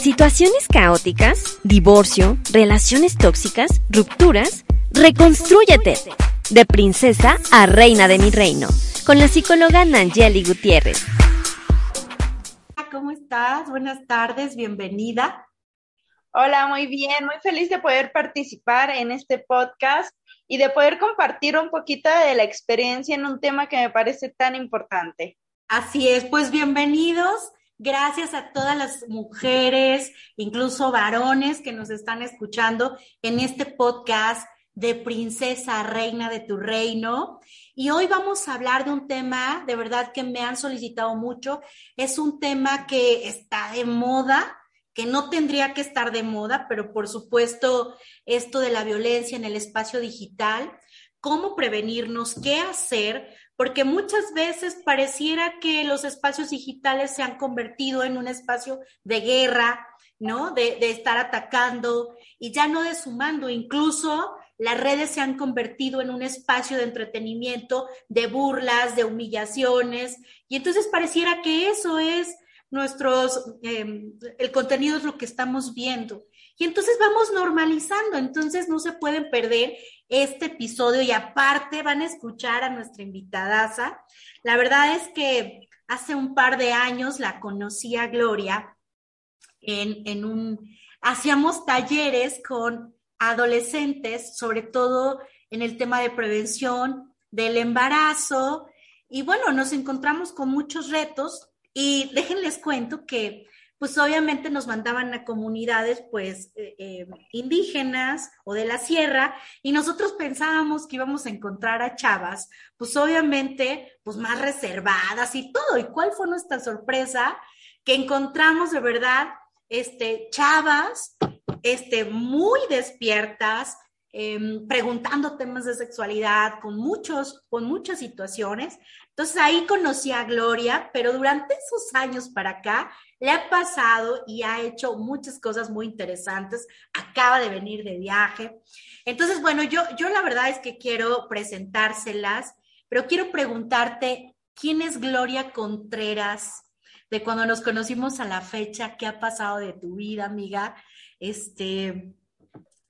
Situaciones caóticas, divorcio, relaciones tóxicas, rupturas. Reconstrúyete. De princesa a reina de mi reino. Con la psicóloga Nangeli Gutiérrez. ¿Cómo estás? Buenas tardes, bienvenida. Hola, muy bien, muy feliz de poder participar en este podcast y de poder compartir un poquito de la experiencia en un tema que me parece tan importante. Así es, pues bienvenidos. Gracias a todas las mujeres, incluso varones que nos están escuchando en este podcast de Princesa Reina de tu Reino. Y hoy vamos a hablar de un tema, de verdad que me han solicitado mucho. Es un tema que está de moda, que no tendría que estar de moda, pero por supuesto esto de la violencia en el espacio digital, cómo prevenirnos, qué hacer, porque muchas veces pareciera que los espacios digitales se han convertido en un espacio de guerra, ¿no? De, estar atacando y ya no de sumando, incluso las redes se han convertido en un espacio de entretenimiento, de burlas, de humillaciones, y entonces pareciera que eso es nuestros, em, el contenido es lo que estamos viendo. Y entonces vamos normalizando, entonces no se pueden perder este episodio y aparte van a escuchar a nuestra invitadaza. La verdad es que hace un par de años la conocí a Gloria en, en un, hacíamos talleres con adolescentes, sobre todo en el tema de prevención del embarazo. Y bueno, nos encontramos con muchos retos y déjenles cuento que pues obviamente nos mandaban a comunidades pues eh, eh, indígenas o de la sierra y nosotros pensábamos que íbamos a encontrar a chavas pues obviamente pues más reservadas y todo. ¿Y cuál fue nuestra sorpresa? Que encontramos de verdad este chavas este muy despiertas, Em, preguntando temas de sexualidad, con muchos, con muchas situaciones. Entonces ahí conocí a Gloria, pero durante esos años para acá le ha pasado y ha hecho muchas cosas muy interesantes. Acaba de venir de viaje. Entonces, bueno, yo, yo la verdad es que quiero presentárselas, pero quiero preguntarte, ¿quién es Gloria Contreras? De cuando nos conocimos a la fecha, ¿qué ha pasado de tu vida, amiga? Este,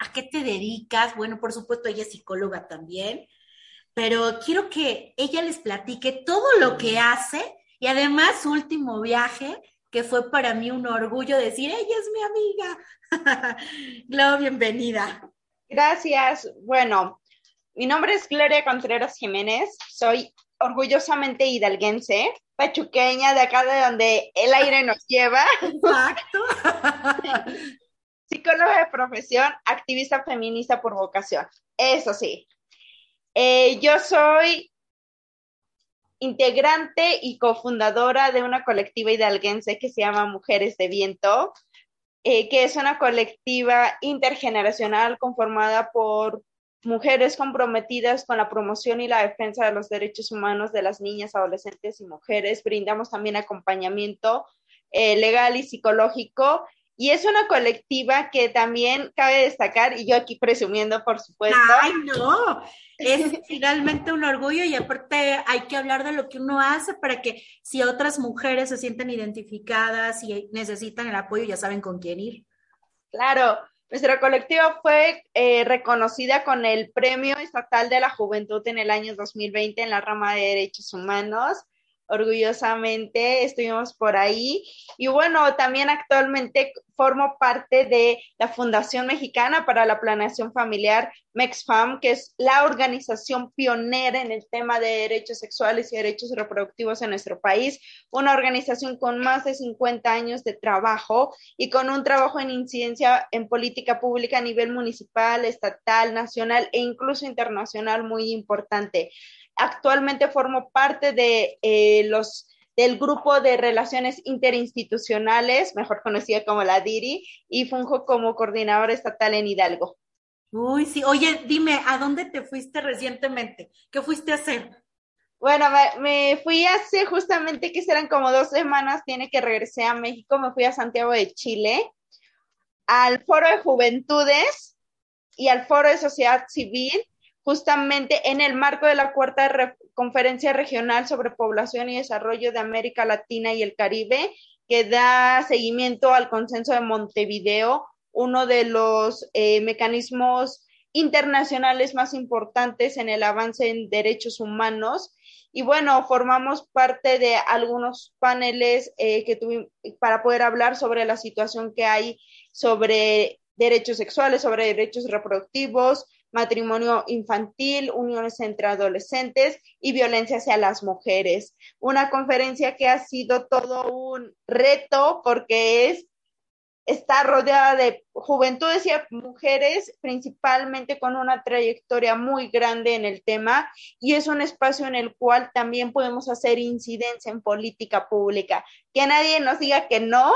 ¿A qué te dedicas? Bueno, por supuesto, ella es psicóloga también, pero quiero que ella les platique todo lo que hace y además su último viaje, que fue para mí un orgullo decir, ella es mi amiga. Glo, bienvenida. Gracias. Bueno, mi nombre es Gloria Contreras Jiménez, soy orgullosamente hidalguense, pachuqueña de acá de donde el aire nos lleva. Exacto. psicóloga de profesión, activista feminista por vocación. Eso sí. Eh, yo soy integrante y cofundadora de una colectiva hidalguense que se llama Mujeres de Viento, eh, que es una colectiva intergeneracional conformada por mujeres comprometidas con la promoción y la defensa de los derechos humanos de las niñas, adolescentes y mujeres. Brindamos también acompañamiento eh, legal y psicológico y es una colectiva que también cabe destacar, y yo aquí presumiendo, por supuesto. Ay, no, es finalmente un orgullo y aparte hay que hablar de lo que uno hace para que si otras mujeres se sienten identificadas y necesitan el apoyo, ya saben con quién ir. Claro, nuestra colectiva fue eh, reconocida con el Premio Estatal de la Juventud en el año 2020 en la rama de Derechos Humanos orgullosamente estuvimos por ahí. Y bueno, también actualmente formo parte de la Fundación Mexicana para la Planeación Familiar, MEXFAM, que es la organización pionera en el tema de derechos sexuales y derechos reproductivos en nuestro país, una organización con más de 50 años de trabajo y con un trabajo en incidencia en política pública a nivel municipal, estatal, nacional e incluso internacional muy importante actualmente formo parte de eh, los del grupo de relaciones interinstitucionales, mejor conocida como la DIRI, y funjo como coordinadora estatal en Hidalgo. Uy, sí. Oye, dime, ¿a dónde te fuiste recientemente? ¿Qué fuiste a hacer? Bueno, me, fui hace justamente que serán como dos semanas, tiene que regresar a México, me fui a Santiago de Chile, al Foro de Juventudes y al Foro de Sociedad Civil justamente en el marco de la cuarta conferencia regional sobre población y desarrollo de América Latina y el Caribe, que da seguimiento al consenso de Montevideo, uno de los eh, mecanismos internacionales más importantes en el avance en derechos humanos. Y bueno, formamos parte de algunos paneles eh, que para poder hablar sobre la situación que hay sobre derechos sexuales, sobre derechos reproductivos, matrimonio infantil, uniones entre adolescentes y violencia hacia las mujeres. Una conferencia que ha sido todo un reto porque es está rodeada de juventudes y mujeres, principalmente con una trayectoria muy grande en el tema, y es un espacio en el cual también podemos hacer incidencia en política pública. Que nadie nos diga que no,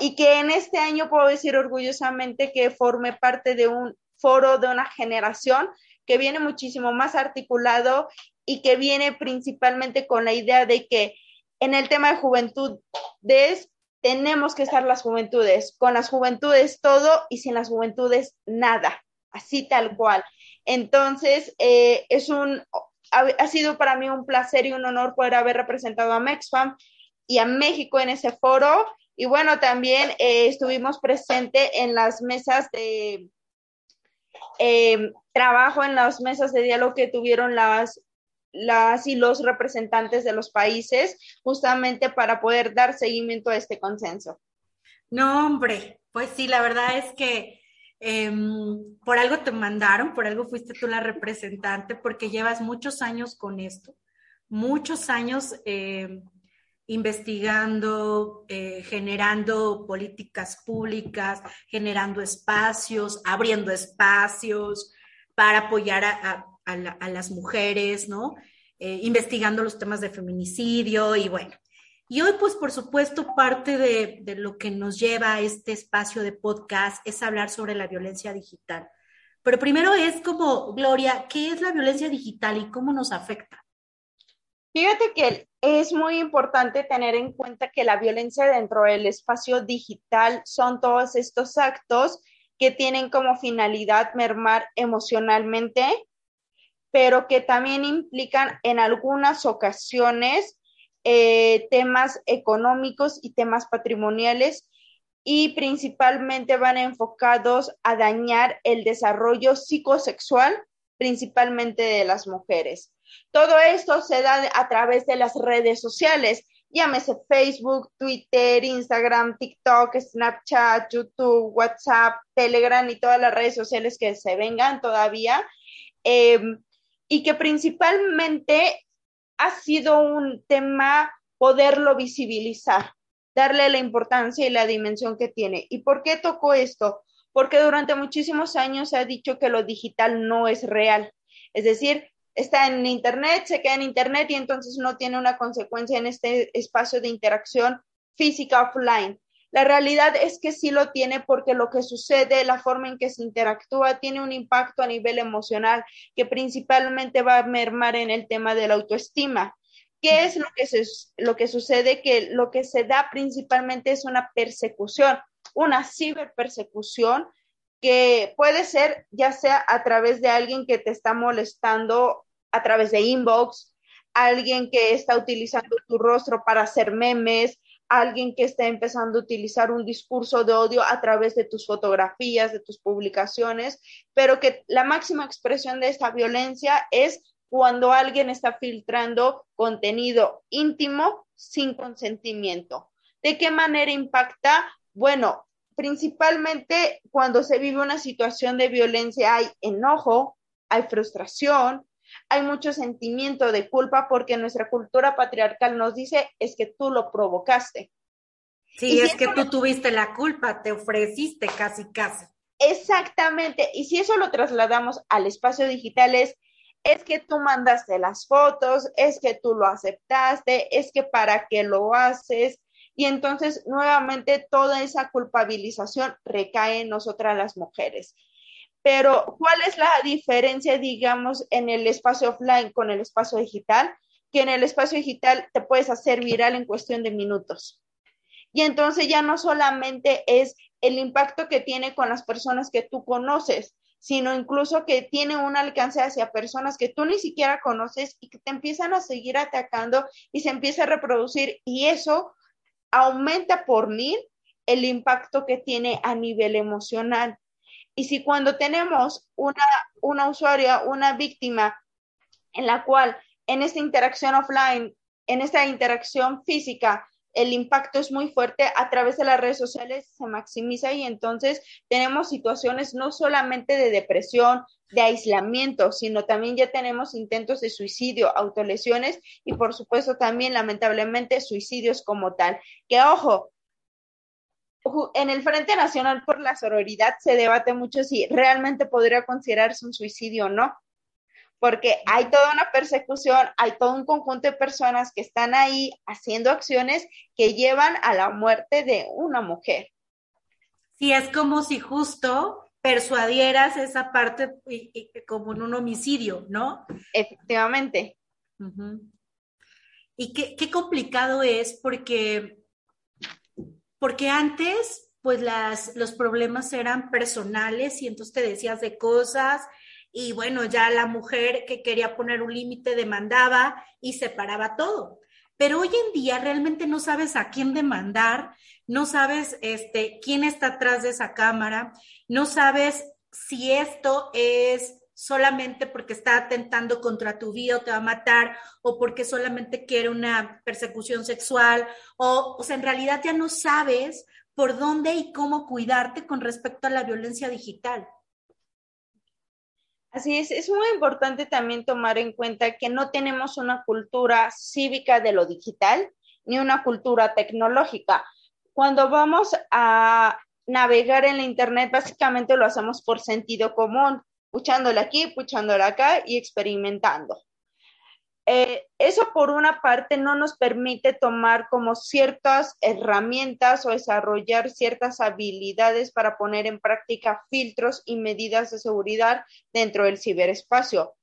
y que en este año puedo decir orgullosamente que forme parte de un foro de una generación que viene muchísimo más articulado y que viene principalmente con la idea de que en el tema de juventud tenemos que estar las juventudes, con las juventudes todo y sin las juventudes nada, así tal cual. Entonces, eh, es un, ha, sido para mí un placer y un honor poder haber representado a Mexfam y a México en ese foro. Y bueno, también eh, estuvimos presentes en las mesas de eh, trabajo en las mesas de diálogo que tuvieron las, las y los representantes de los países justamente para poder dar seguimiento a este consenso. No, hombre, pues sí, la verdad es que em, por algo te mandaron, por algo fuiste tú la representante, porque llevas muchos años con esto, muchos años em, investigando, eh, generando políticas públicas, generando espacios, abriendo espacios para apoyar a, las mujeres, ¿no? Eh, investigando los temas de feminicidio y bueno. Y hoy, pues, por supuesto, parte de, de lo que nos lleva a este espacio de podcast es hablar sobre la violencia digital. Pero primero es como, Gloria, ¿qué es la violencia digital y cómo nos afecta? Fíjate que es muy importante tener en cuenta que la violencia dentro del espacio digital son todos estos actos que tienen como finalidad mermar emocionalmente, pero que también implican en algunas ocasiones eh, temas económicos y temas patrimoniales y principalmente van enfocados a dañar el desarrollo psicosexual, principalmente de las mujeres. Todo esto se da a través de las redes sociales, llámese Facebook, Twitter, Instagram, TikTok, Snapchat, YouTube, WhatsApp, Telegram y todas las redes sociales que se vengan todavía, em, y que principalmente ha sido un tema poderlo visibilizar, darle la importancia y la dimensión que tiene. ¿Y por qué tocó esto? Porque durante muchísimos años se ha dicho que lo digital no es real. Es decir, está en Internet, se queda en Internet y entonces no tiene una consecuencia en este espacio de interacción física offline. La realidad es que sí lo tiene porque lo que sucede, la forma en que se interactúa, tiene un impacto a nivel emocional que principalmente va a mermar en el tema de la autoestima. ¿Qué es lo que, lo que sucede? Que lo que se da principalmente es una persecución, una ciberpersecución que puede ser ya sea a través de alguien que te está molestando a través de inbox, alguien que está utilizando tu rostro para hacer memes, alguien que está empezando a utilizar un discurso de odio a través de tus fotografías, de tus publicaciones, pero que la máxima expresión de esta violencia es cuando alguien está filtrando contenido íntimo sin consentimiento. ¿De qué manera impacta? Bueno, principalmente cuando se vive una situación de violencia hay enojo, hay frustración, hay mucho sentimiento de culpa porque nuestra cultura patriarcal nos dice es que tú lo provocaste. Sí, es que tú tuviste la culpa, te ofreciste casi, casi. Exactamente. Y si eso lo trasladamos al espacio digital es, es que tú mandaste las fotos, es que tú lo aceptaste, es que para qué lo haces, y entonces nuevamente toda esa culpabilización recae en nosotras las mujeres. Pero, ¿cuál es la diferencia, digamos, en el espacio offline con el espacio digital? Que en el espacio digital te puedes hacer viral en cuestión de minutos. Y entonces ya no solamente es el impacto que tiene con las personas que tú conoces, sino incluso que tiene un alcance hacia personas que tú ni siquiera conoces y que te empiezan a seguir atacando y se empieza a reproducir. Y eso aumenta por mil el impacto que tiene a nivel emocional. Y si cuando tenemos una, una usuaria, una víctima, en la cual en esta interacción offline, en esta interacción física, el impacto es muy fuerte a través de las redes sociales, se maximiza y entonces tenemos situaciones no solamente de depresión, de aislamiento, sino también ya tenemos intentos de suicidio, autolesiones y por supuesto también lamentablemente suicidios como tal. Que ojo, en el Frente Nacional por la Sororidad se debate mucho si realmente podría considerarse un suicidio o no porque hay toda una persecución, hay todo un conjunto de personas que están ahí haciendo acciones que llevan a la muerte de una mujer. Sí, es como si justo persuadieras esa parte como en un homicidio, ¿no? Efectivamente. Y qué, qué, complicado es porque, porque antes, pues las, los problemas eran personales y entonces te decías de cosas y bueno, ya la mujer que quería poner un límite demandaba y separaba todo. Pero hoy en día realmente no sabes a quién demandar, no sabes este, quién está atrás de esa cámara, no sabes si esto es solamente porque está atentando contra tu vida o te va a matar, o porque solamente quiere una persecución sexual, o, o sea, en realidad ya no sabes por dónde y cómo cuidarte con respecto a la violencia digital. Así es, es muy importante también tomar en cuenta que no tenemos una cultura cívica de lo digital ni una cultura tecnológica. Cuando vamos a navegar en la Internet, básicamente lo hacemos por sentido común, puchándole aquí, puchándole acá y experimentando. Eh, eso por una parte no nos permite tomar como ciertas herramientas o desarrollar ciertas habilidades para poner en práctica filtros y medidas de seguridad dentro del ciberespacio.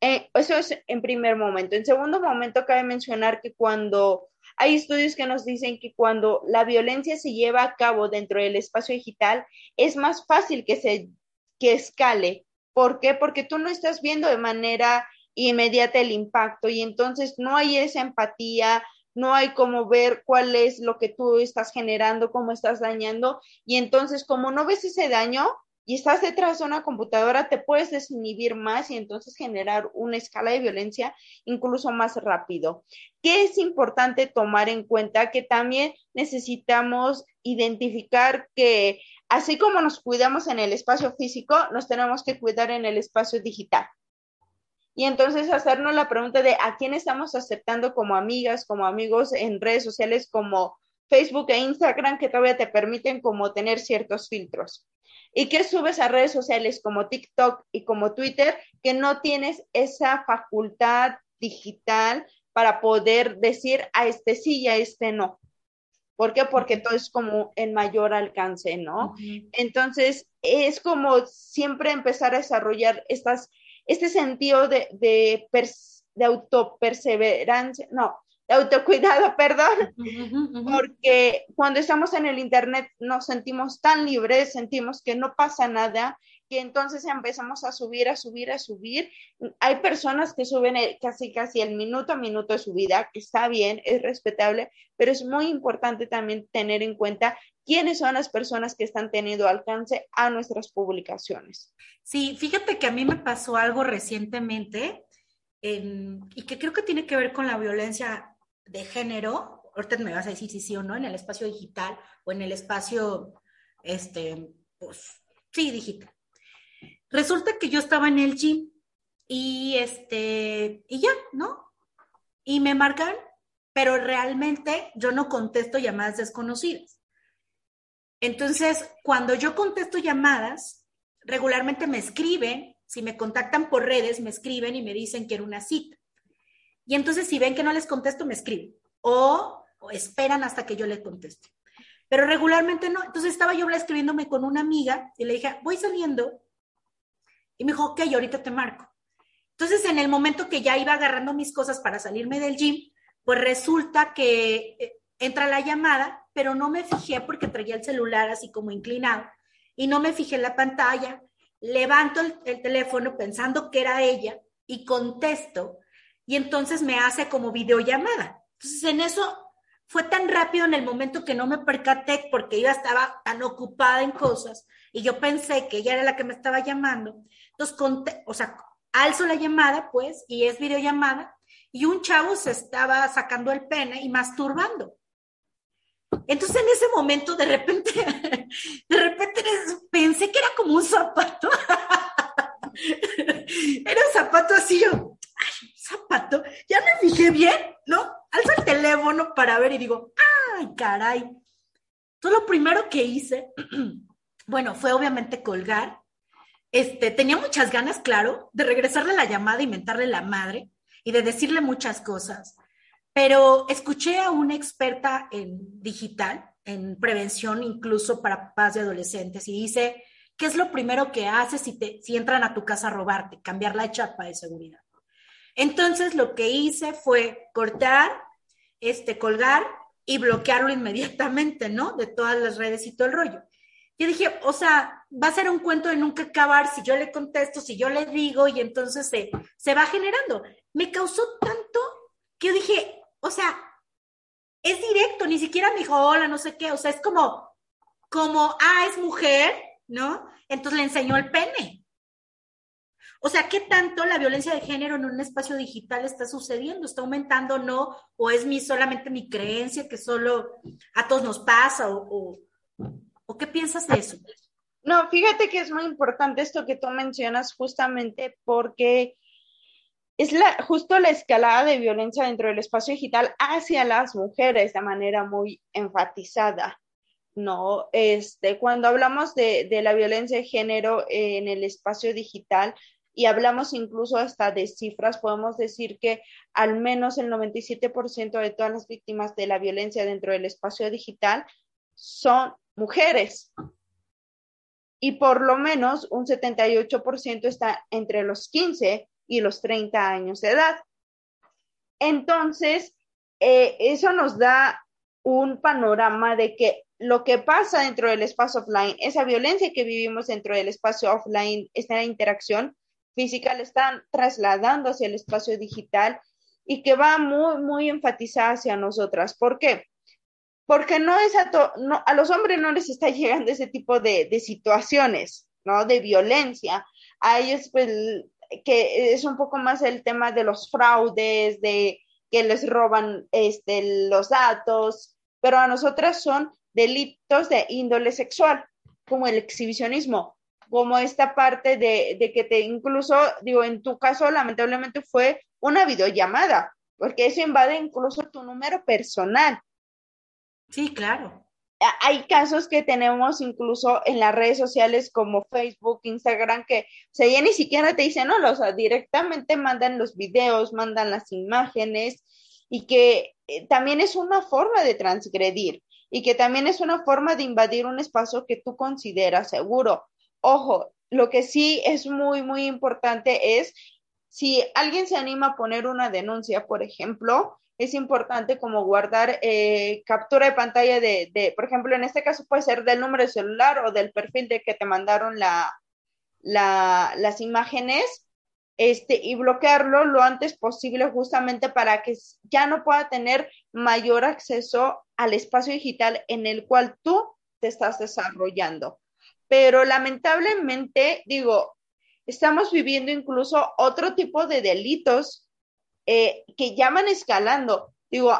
Eh, eso es en primer momento. En segundo momento, cabe mencionar que cuando hay estudios que nos dicen que cuando la violencia se lleva a cabo dentro del espacio digital, es más fácil que se que escale. ¿Por qué? Porque tú no estás viendo de manera inmediata el impacto y entonces no hay esa empatía, no hay como ver cuál es lo que tú estás generando, cómo estás dañando y entonces como no ves ese daño y estás detrás de una computadora, te puedes desinhibir más y entonces generar una escala de violencia incluso más rápido. ¿Qué es importante tomar en cuenta? Que también necesitamos identificar que así como nos cuidamos en el espacio físico, nos tenemos que cuidar en el espacio digital y entonces hacernos la pregunta de a quién estamos aceptando como amigas, como amigos en redes sociales como Facebook e Instagram que todavía te permiten como tener ciertos filtros. ¿Y qué subes a redes sociales como TikTok y como Twitter que no tienes esa facultad digital para poder decir a este sí y a este no? ¿Por qué? Porque todo es como en mayor alcance, ¿no? Entonces, es como siempre empezar a desarrollar estas este sentido de, de, de autoperseverancia, no, de autocuidado, perdón, porque cuando estamos en el Internet nos sentimos tan libres, sentimos que no pasa nada y entonces empezamos a subir, a subir, a subir. Hay personas que suben casi, casi el minuto a minuto de su vida, que está bien, es respetable, pero es muy importante también tener en cuenta quiénes son las personas que están teniendo alcance a nuestras publicaciones. Sí, fíjate que a mí me pasó algo recientemente y que creo que tiene que ver con la violencia de género. Ahorita me vas a decir si sí o no, en el espacio digital o en el espacio, este, pues, sí, digital. Resulta que yo estaba en el gym y este, y ya, ¿no? Y me marcan, pero realmente yo no contesto llamadas desconocidas. Entonces, cuando yo contesto llamadas, regularmente me escriben, si me contactan por redes, me escriben y me dicen que era una cita. Y entonces, si ven que no les contesto, me escriben. O, o esperan hasta que yo les conteste. Pero regularmente no. Entonces estaba yo escribiéndome con una amiga y le dije, voy saliendo y me dijo, ok, ahorita te marco. Entonces, en el momento que ya iba agarrando mis cosas para salirme del gym, pues resulta que eh, entra la llamada, pero no me fijé porque traía el celular así como inclinado y no me fijé en la pantalla. Levanto el, el teléfono pensando que era ella y contesto y entonces me hace como videollamada. Entonces, en eso fue tan rápido en el momento que no me percaté porque ella estaba tan ocupada en cosas y yo pensé que ella era la que me estaba llamando. Entonces, o sea, alzo la llamada, pues, y es videollamada, y un chavo se estaba sacando el pene y masturbando. Entonces en ese momento de repente, de repente pensé que era como un zapato. Era un zapato así, yo, ay, zapato, ya me fijé bien, ¿no? Alzo el teléfono para ver y digo, ay, caray. Entonces lo primero que hice, bueno, fue obviamente colgar. Este, tenía muchas ganas, claro, de regresarle la llamada y mentarle la madre y de decirle muchas cosas. Pero escuché a una experta en digital, en prevención incluso para papás de adolescentes, y dice, ¿qué es lo primero que haces si, te, si entran a tu casa a robarte? Cambiar la chapa de seguridad. Entonces lo que hice fue cortar, este, colgar y bloquearlo inmediatamente, ¿no? De todas las redes y todo el rollo. Yo dije, o sea, va a ser un cuento de nunca acabar si yo le contesto, si yo le digo, y entonces se, se va generando. Me causó tanto que yo dije, o sea, es directo, ni siquiera me dijo, hola, no sé qué, o sea, es como, como, ah, es mujer, ¿no? Entonces le enseñó el pene. O sea, ¿qué tanto la violencia de género en un espacio digital está sucediendo? ¿Está aumentando o no? ¿O es mi, solamente mi creencia que solo a todos nos pasa? ¿O, o, qué piensas de eso? No, fíjate que es muy importante esto que tú mencionas justamente porque es la, justo la escalada de violencia dentro del espacio digital hacia las mujeres de manera muy enfatizada. ¿no? Este, cuando hablamos de, de, la violencia de género en el espacio digital y hablamos incluso hasta de cifras, podemos decir que al menos el 97% de todas las víctimas de la violencia dentro del espacio digital son mujeres. Y por lo menos un 78% está entre los 15 y los 30 años de edad. Entonces, eh, eso nos da un panorama de que lo que pasa dentro del espacio offline, esa violencia que vivimos dentro del espacio offline, esta interacción física, la están trasladando hacia el espacio digital y que va muy, muy enfatizada hacia nosotras. ¿Por qué? Porque no es a, a los hombres no les está llegando ese tipo de, de situaciones, ¿no? De violencia. A ellos, pues, que es un poco más el tema de los fraudes, de que les roban este, los datos, pero a nosotras son delitos de índole sexual, como el exhibicionismo, como esta parte de, de que te incluso, digo, en tu caso lamentablemente fue una videollamada, porque eso invade incluso tu número personal. Sí, claro hay casos que tenemos incluso en las redes sociales como Facebook, Instagram, que o ya ni siquiera te dicen, no, o sea, directamente mandan los videos, mandan las imágenes y que eh, también es una forma de transgredir y que también es una forma de invadir un espacio que tú consideras seguro. Ojo, lo que sí es muy, muy importante es si alguien se anima a poner una denuncia, por ejemplo, es importante como guardar eh, captura de pantalla de, de, por ejemplo, en este caso puede ser del número de celular o del perfil de que te mandaron la, la, las imágenes este, y bloquearlo lo antes posible justamente para que ya no pueda tener mayor acceso al espacio digital en el cual tú te estás desarrollando. Pero lamentablemente, digo, estamos viviendo incluso otro tipo de delitos eh, que ya van escalando. Digo,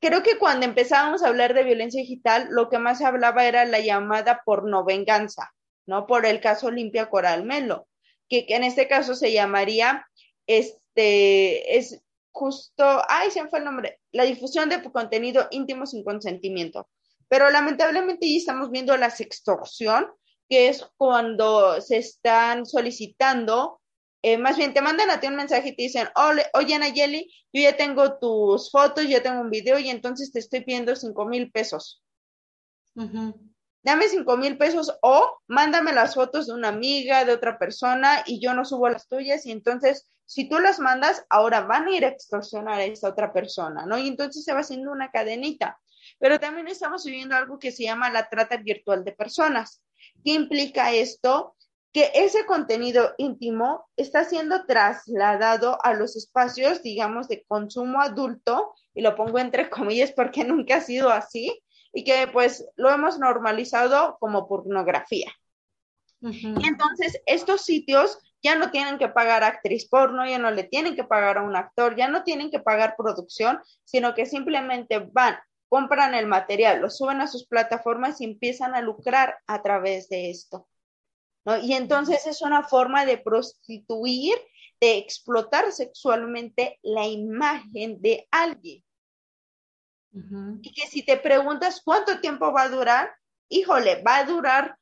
creo que cuando empezábamos a hablar de violencia digital, lo que más se hablaba era la llamada por no venganza, ¿no? Por el caso Olimpia Coral Melo, que, en este caso se llamaría, este, es justo, ay, se me fue el nombre, la difusión de contenido íntimo sin consentimiento. Pero lamentablemente ya estamos viendo la sextorsión, que es cuando se están solicitando eh, más bien te mandan a ti un mensaje y te dicen, oye Nayeli, yo ya tengo tus fotos, ya tengo un video y entonces te estoy pidiendo cinco mil pesos. Dame cinco mil pesos o mándame las fotos de una amiga, de otra persona y yo no subo las tuyas y entonces si tú las mandas, ahora van a ir a extorsionar a esta otra persona, ¿no? Y entonces se va haciendo una cadenita. Pero también estamos viviendo algo que se llama la trata virtual de personas. ¿Qué implica esto? Que ese contenido íntimo está siendo trasladado a los espacios, digamos, de consumo adulto, y lo pongo entre comillas porque nunca ha sido así, y que pues lo hemos normalizado como pornografía. Y entonces estos sitios ya no tienen que pagar actriz porno, ya no le tienen que pagar a un actor, ya no tienen que pagar producción, sino que simplemente van, compran el material, lo suben a sus plataformas y empiezan a lucrar a través de esto. Y entonces es una forma de prostituir, de explotar sexualmente la imagen de alguien. Y que si te preguntas cuánto tiempo va a durar, híjole, va a durar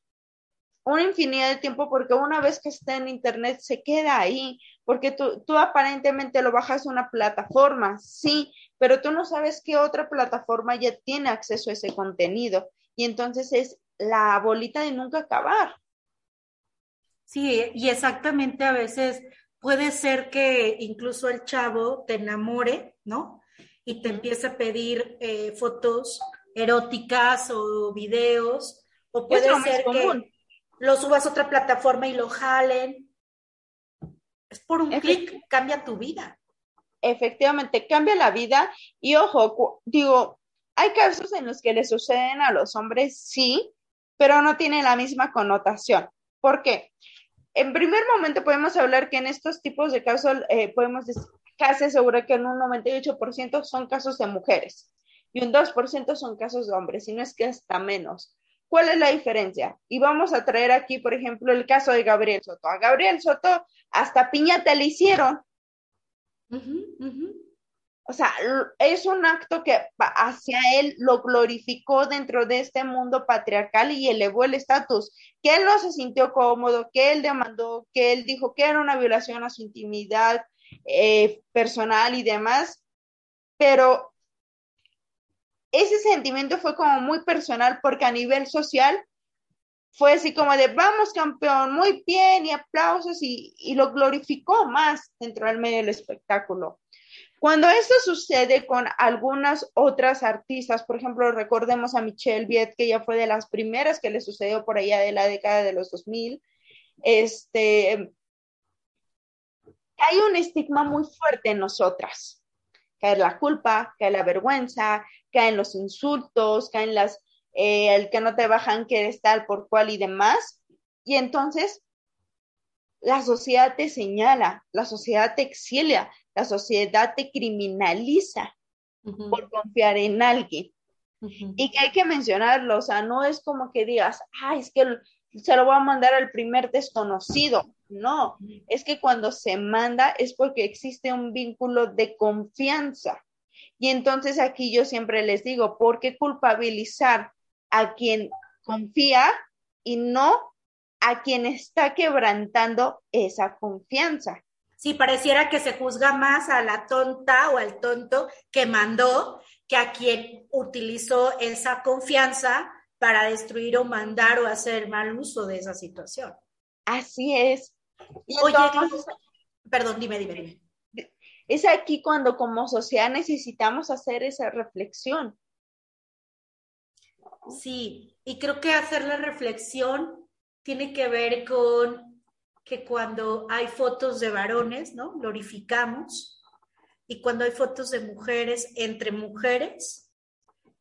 una infinidad de tiempo porque una vez que está en internet se queda ahí, porque tú, tú aparentemente lo bajas a una plataforma, sí, pero tú no sabes qué otra plataforma ya tiene acceso a ese contenido y entonces es la bolita de nunca acabar. Sí, y exactamente a veces puede ser que incluso el chavo te enamore, ¿no? Y te empiece a pedir eh, fotos eróticas o videos, o puede ser que lo subas a otra plataforma y lo jalen. Es por un clic, cambia tu vida. Efectivamente, cambia la vida. Y ojo, digo, hay casos en los que le suceden a los hombres, sí, pero no tienen la misma connotación. ¿Por qué? En primer momento podemos hablar que en estos tipos de casos eh, podemos decir, casi seguro que en un 98% son casos de mujeres y un 2% son casos de hombres, y no es que hasta menos. ¿Cuál es la diferencia? Y vamos a traer aquí, por ejemplo, el caso de Gabriel Soto. A Gabriel Soto hasta piñata le hicieron. O sea, es un acto que hacia él lo glorificó dentro de este mundo patriarcal y elevó el estatus, que él no se sintió cómodo, que él demandó, que él dijo que era una violación a su intimidad eh, personal y demás, pero ese sentimiento fue como muy personal porque a nivel social fue así como de vamos campeón, muy bien y aplausos y, y lo glorificó más dentro del medio del espectáculo. Cuando esto sucede con algunas otras artistas, por ejemplo, recordemos a Michelle Viet, que ya fue de las primeras que le sucedió por allá de la década de los 2000, este, hay un estigma muy fuerte en nosotras. Cae la culpa, cae la vergüenza, caen los insultos, caen las, eh, el que no te bajan que eres tal por cual y demás. Y entonces la sociedad te señala, la sociedad te exilia, la sociedad te criminaliza por confiar en alguien. Y que hay que mencionarlo, o sea, no es como que digas, ay, es que se lo voy a mandar al primer desconocido. No, es que cuando se manda es porque existe un vínculo de confianza. Y entonces aquí yo siempre les digo, ¿por qué culpabilizar a quien confía y no a quien está quebrantando esa confianza? Sí, pareciera que se juzga más a la tonta o al tonto que mandó que a quien utilizó esa confianza para destruir o mandar o hacer mal uso de esa situación. Así es. Oye, perdón, dime, dime, dime. Es aquí cuando como sociedad necesitamos hacer esa reflexión. Sí, y creo que hacer la reflexión tiene que ver con que cuando hay fotos de varones, ¿no? Glorificamos. Y cuando hay fotos de mujeres entre mujeres,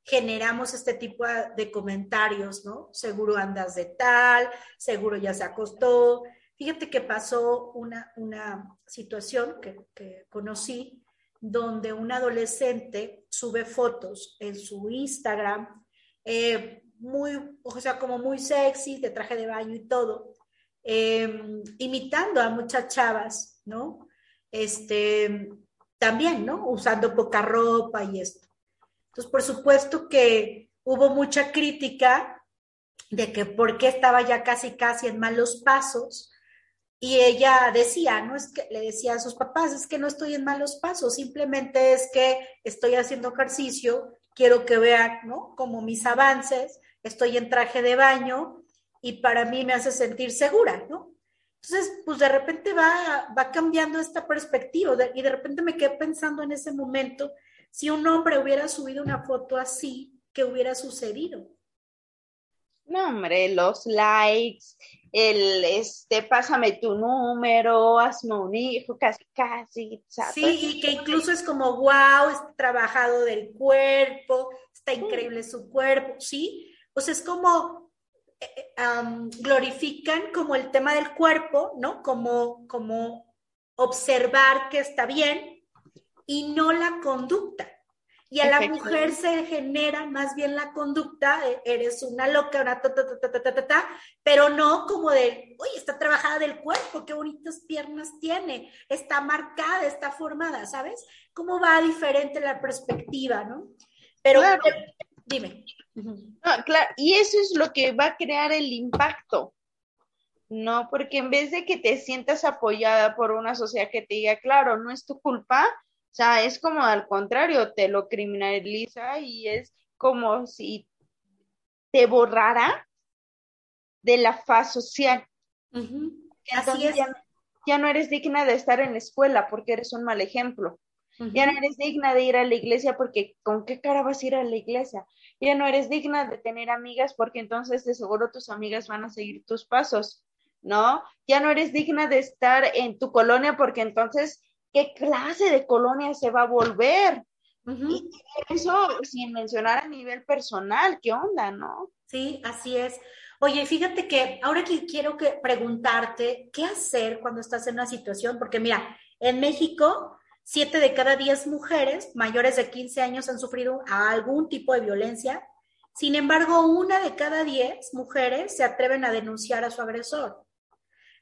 generamos este tipo de comentarios, ¿no? Seguro andas de tal, seguro ya se acostó. Fíjate que pasó una, una situación que, que conocí donde un adolescente sube fotos en su Instagram, eh, muy, o sea, como muy sexy, de traje de baño y todo, Em, imitando a muchas chavas, ¿no? Este, también, ¿no? Usando poca ropa y esto. Entonces, por supuesto que hubo mucha crítica de que por qué estaba ya casi, casi en malos pasos. Y ella decía, no es que le decía a sus papás, es que no estoy en malos pasos, simplemente es que estoy haciendo ejercicio, quiero que vean, ¿no? Como mis avances, estoy en traje de baño y para mí me hace sentir segura, ¿no? Entonces, pues de repente va, va cambiando esta perspectiva y de repente me quedé pensando en ese momento, si un hombre hubiera subido una foto así, ¿qué hubiera sucedido? No, hombre, los likes, el, este, pásame tu número, hazme un hijo, casi, casi. Sí, y que incluso es como, wow, está trabajado del cuerpo, está increíble su cuerpo, ¿sí? O sea, es como, glorifican como el tema del cuerpo, ¿no? Como, como observar que está bien y no la conducta. Y a la mujer se genera más bien la conducta, eres una loca, una ta, ta, ta, ta, ta, ta, pero no como de, oye, está trabajada del cuerpo, qué bonitas piernas tiene, está marcada, está formada, ¿sabes? ¿Cómo va diferente la perspectiva, no? Pero, dime. claro, y eso es lo que va a crear el impacto. No, porque en vez de que te sientas apoyada por una sociedad que te diga, claro, no es tu culpa, o sea, es como al contrario, te lo criminaliza y es como si te borrara de la faz social. Entonces ya, no eres digna de estar en la escuela porque eres un mal ejemplo. Ya no eres digna de ir a la iglesia porque con qué cara vas a ir a la iglesia. Ya no eres digna de tener amigas porque entonces de seguro tus amigas van a seguir tus pasos, ¿no? Ya no eres digna de estar en tu colonia porque entonces ¿Qué clase de colonia se va a volver? Y eso sin mencionar a nivel personal, ¿qué onda, no? Sí, así es. Oye, fíjate que ahora que quiero que preguntarte, ¿qué hacer cuando estás en una situación? Porque mira, en México, siete de cada diez mujeres mayores de 15 años han sufrido algún tipo de violencia. Sin embargo, una de cada diez mujeres se atreven a denunciar a su agresor,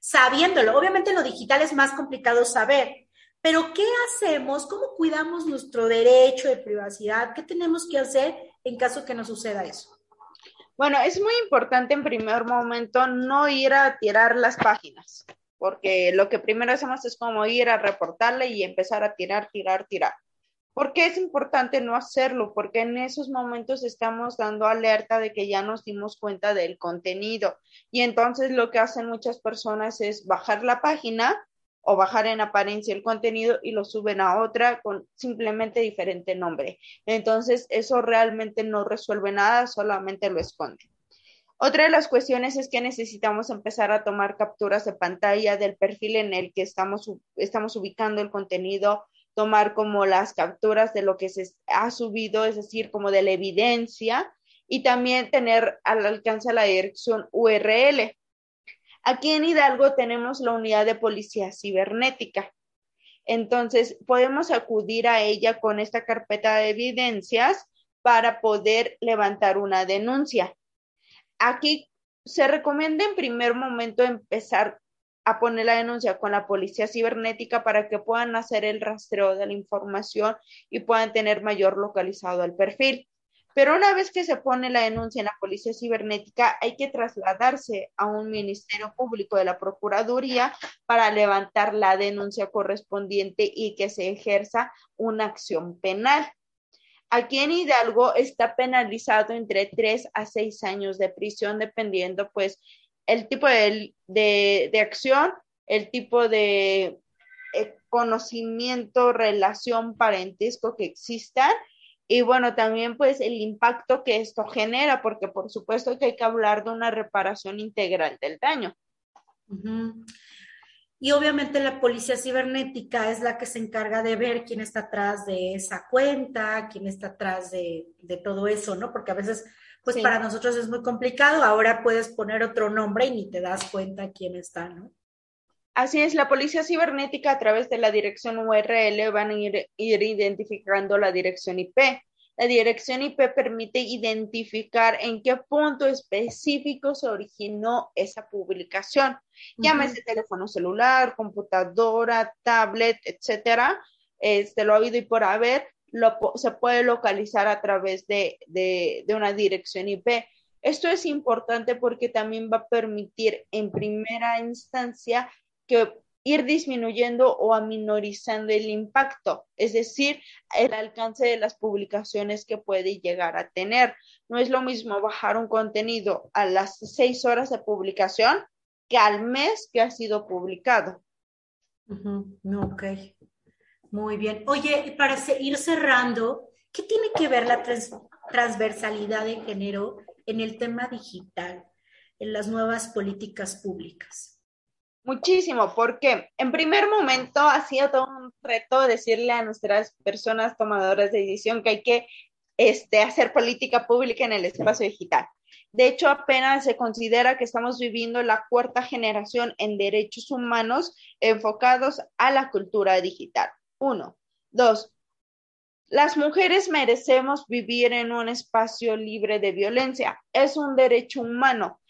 sabiéndolo. Obviamente lo digital es más complicado saber, pero ¿qué hacemos? ¿Cómo cuidamos nuestro derecho de privacidad? ¿Qué tenemos que hacer en caso que nos suceda eso? Bueno, es muy importante en primer momento no ir a tirar las páginas, porque lo que primero hacemos es como ir a reportarle y empezar a tirar, tirar, tirar. ¿Por qué es importante no hacerlo? Porque en esos momentos estamos dando alerta de que ya nos dimos cuenta del contenido y entonces lo que hacen muchas personas es bajar la página o bajar en apariencia el contenido y lo suben a otra con simplemente diferente nombre. Entonces, eso realmente no resuelve nada, solamente lo esconde. Otra de las cuestiones es que necesitamos empezar a tomar capturas de pantalla del perfil en el que estamos, estamos ubicando el contenido, tomar como las capturas de lo que se ha subido, es decir, como de la evidencia, y también tener al alcance la dirección URL. Aquí en Hidalgo tenemos la unidad de policía cibernética. Entonces, podemos acudir a ella con esta carpeta de evidencias para poder levantar una denuncia. Aquí se recomienda en primer momento empezar a poner la denuncia con la policía cibernética para que puedan hacer el rastreo de la información y puedan tener mayor localizado el perfil. Pero una vez que se pone la denuncia en la policía cibernética, hay que trasladarse a un ministerio público de la Procuraduría para levantar la denuncia correspondiente y que se ejerza una acción penal. Aquí en Hidalgo está penalizado entre tres a seis años de prisión, dependiendo pues el tipo de, de acción, el tipo de eh, conocimiento, relación, parentesco que existan y bueno, también pues el impacto que esto genera, porque por supuesto que hay que hablar de una reparación integral del daño. Y obviamente la policía cibernética es la que se encarga de ver quién está atrás de esa cuenta, quién está atrás de, todo eso, ¿no? Porque a veces, pues para nosotros es muy complicado, ahora puedes poner otro nombre y ni te das cuenta quién está, ¿no? Así es, la policía cibernética a través de la dirección URL van a ir, identificando la dirección IP. La dirección IP permite identificar en qué punto específico se originó esa publicación. Llámese teléfono celular, computadora, tablet, etcétera. Este, lo ha habido y por haber, lo, se puede localizar a través de, de una dirección IP. Esto es importante porque también va a permitir en primera instancia que ir disminuyendo o aminorizando el impacto, es decir, el alcance de las publicaciones que puede llegar a tener. No es lo mismo bajar un contenido a las seis horas de publicación que al mes que ha sido publicado. Ok, muy bien. Oye, para ir cerrando, ¿qué tiene que ver la transversalidad de género en el tema digital? en las nuevas políticas públicas? Muchísimo, porque en primer momento ha sido todo un reto decirle a nuestras personas tomadoras de decisión que hay que este, hacer política pública en el espacio digital. De hecho, apenas se considera que estamos viviendo la cuarta generación en derechos humanos enfocados a la cultura digital. Uno. Dos. Las mujeres merecemos vivir en un espacio libre de violencia. Es un derecho humano.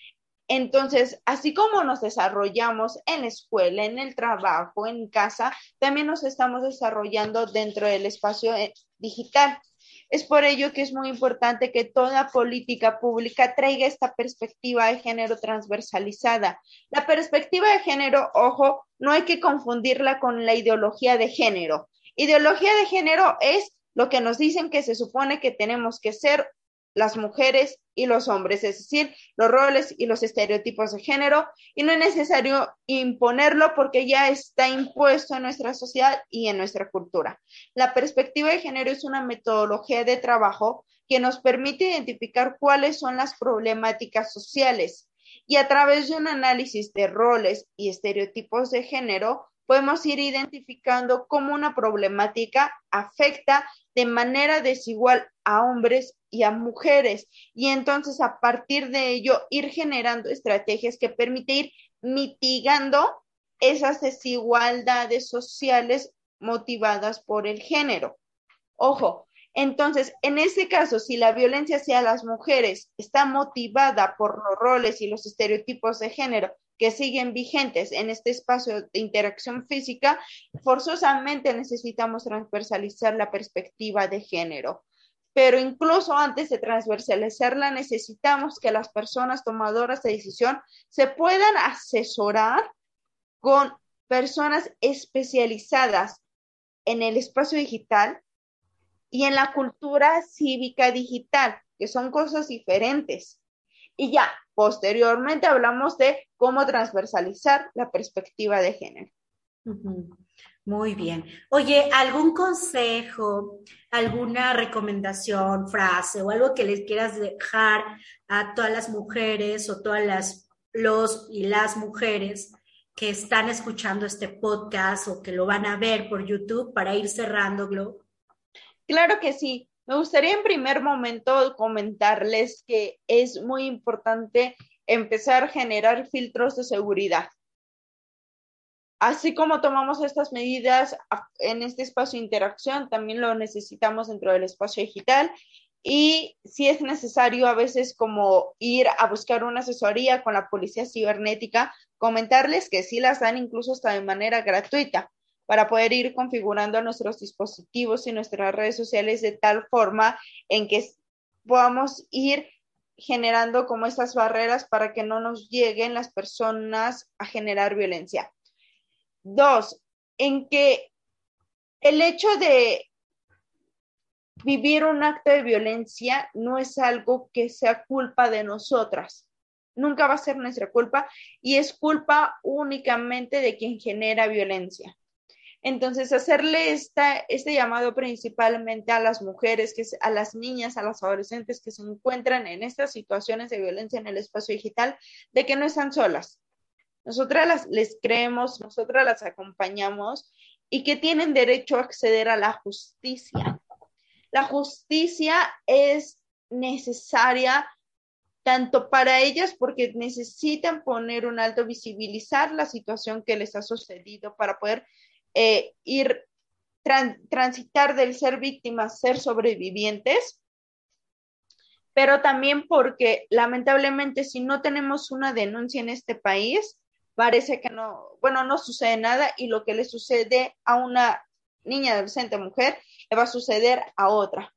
Entonces, así como nos desarrollamos en la escuela, en el trabajo, en casa, también nos estamos desarrollando dentro del espacio eh, digital. Es por ello que es muy importante que toda política pública traiga esta perspectiva de género transversalizada. La perspectiva de género, ojo, no hay que confundirla con la ideología de género. Ideología de género es lo que nos dicen que se supone que tenemos que ser las mujeres y los hombres, es decir, los roles y los estereotipos de género, y no es necesario imponerlo porque ya está impuesto en nuestra sociedad y en nuestra cultura. La perspectiva de género es una metodología de trabajo que nos permite identificar cuáles son las problemáticas sociales y a través de un análisis de roles y estereotipos de género, podemos ir identificando cómo una problemática afecta de manera desigual a hombres y a mujeres. Y entonces a partir de ello ir generando estrategias que permiten ir mitigando esas desigualdades sociales motivadas por el género. Ojo, entonces, en este caso, si la violencia hacia las mujeres está motivada por los roles y los estereotipos de género que siguen vigentes en este espacio de interacción física, forzosamente necesitamos transversalizar la perspectiva de género. Pero incluso antes de transversalizarla, necesitamos que las personas tomadoras de decisión se puedan asesorar con personas especializadas en el espacio digital y en la cultura cívica digital, que son cosas diferentes. Y ya, posteriormente hablamos de cómo transversalizar la perspectiva de género. Muy bien. Oye, ¿algún consejo, alguna recomendación, frase o algo que les quieras dejar a todas las mujeres o todas las los y las mujeres que están escuchando este podcast o que lo van a ver por YouTube para ir cerrando, Glo? Claro que sí. Me gustaría en primer momento comentarles que es muy importante empezar a generar filtros de seguridad. Así como tomamos estas medidas en este espacio de interacción, también lo necesitamos dentro del espacio digital y si es necesario a veces como ir a buscar una asesoría con la policía cibernética, comentarles que sí las dan incluso hasta de manera gratuita para poder ir configurando nuestros dispositivos y nuestras redes sociales de tal forma en que podamos ir generando como estas barreras para que no nos lleguen las personas a generar violencia. Dos, en que el hecho de vivir un acto de violencia no es algo que sea culpa de nosotras. Nunca va a ser nuestra culpa y es culpa únicamente de quien genera violencia. Entonces, hacerle esta, este llamado principalmente a las mujeres, a las niñas, a las adolescentes que se encuentran en estas situaciones de violencia en el espacio digital, de que no están solas. Nosotras las, les creemos, nosotras las acompañamos y que tienen derecho a acceder a la justicia. La justicia es necesaria tanto para ellas porque necesitan poner un alto, visibilizar la situación que les ha sucedido para poder eh, ir transitar del ser víctimas ser sobrevivientes, pero también porque lamentablemente si no tenemos una denuncia en este país, parece que no, bueno, no sucede nada y lo que le sucede a una niña, adolescente, mujer, le va a suceder a otra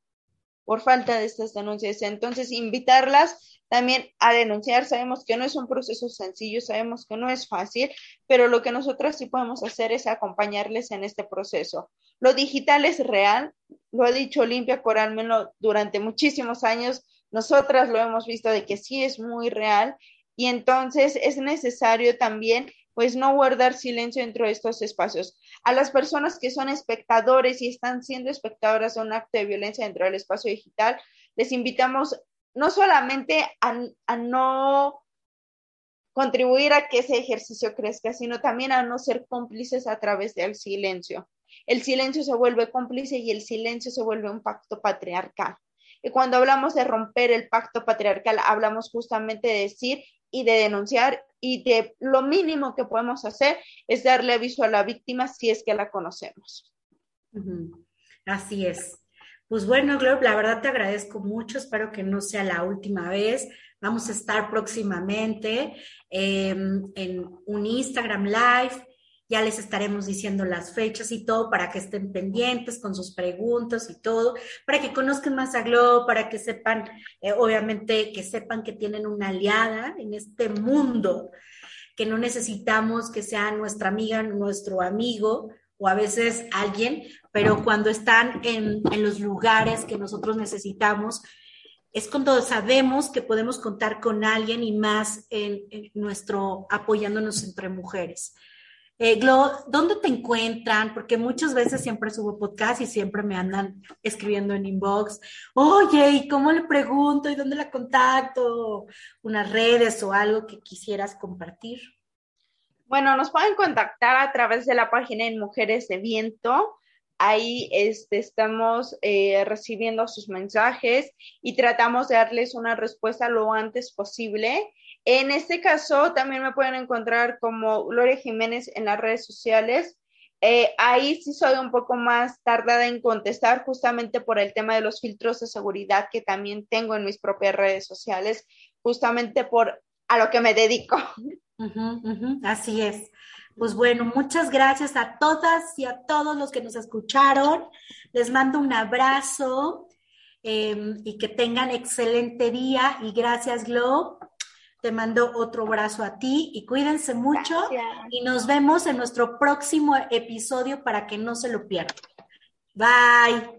por falta de estas denuncias. Entonces, invitarlas también a denunciar. Sabemos que no es un proceso sencillo, sabemos que no es fácil, pero lo que nosotras sí podemos hacer es acompañarles en este proceso. Lo digital es real, lo ha dicho Olimpia Coralmeno durante muchísimos años, nosotras lo hemos visto de que sí es muy real y entonces es necesario también pues no guardar silencio dentro de estos espacios. A las personas que son espectadores y están siendo espectadoras de un acto de violencia dentro del espacio digital, les invitamos no solamente a, no contribuir a que ese ejercicio crezca, sino también a no ser cómplices a través del silencio. El silencio se vuelve cómplice y el silencio se vuelve un pacto patriarcal. Y cuando hablamos de romper el pacto patriarcal, hablamos justamente de decir y de denunciar y de lo mínimo que podemos hacer es darle aviso a la víctima si es que la conocemos. Así es. Pues bueno, Glob, la verdad te agradezco mucho, espero que no sea la última vez. Vamos a estar próximamente em, en un Instagram Live ya les estaremos diciendo las fechas y todo para que estén pendientes con sus preguntas y todo, para que conozcan más a Globo, para que sepan, eh, obviamente, que sepan que tienen una aliada en este mundo, que no necesitamos que sea nuestra amiga, nuestro amigo o a veces alguien, pero cuando están en, los lugares que nosotros necesitamos, es cuando sabemos que podemos contar con alguien y más en nuestro apoyándonos entre mujeres. Eh, Glo, ¿dónde te encuentran? Porque muchas veces siempre subo podcast y siempre me andan escribiendo en inbox. Oye, ¿y cómo le pregunto? ¿Y dónde la contacto? Unas redes o algo que quisieras compartir. Bueno, nos pueden contactar a través de la página en Mujeres de Viento. Ahí este, estamos eh, recibiendo sus mensajes y tratamos de darles una respuesta lo antes posible. En este caso, también me pueden encontrar como Gloria Jiménez en las redes sociales. Eh, ahí sí soy un poco más tardada en contestar justamente por el tema de los filtros de seguridad que también tengo en mis propias redes sociales, justamente por a lo que me dedico. así es. Pues bueno, muchas gracias a todas y a todos los que nos escucharon. Les mando un abrazo em, y que tengan excelente día y gracias, Glo. Te mando otro abrazo a ti y cuídense mucho y nos vemos en nuestro próximo episodio para que no se lo pierdan. Bye.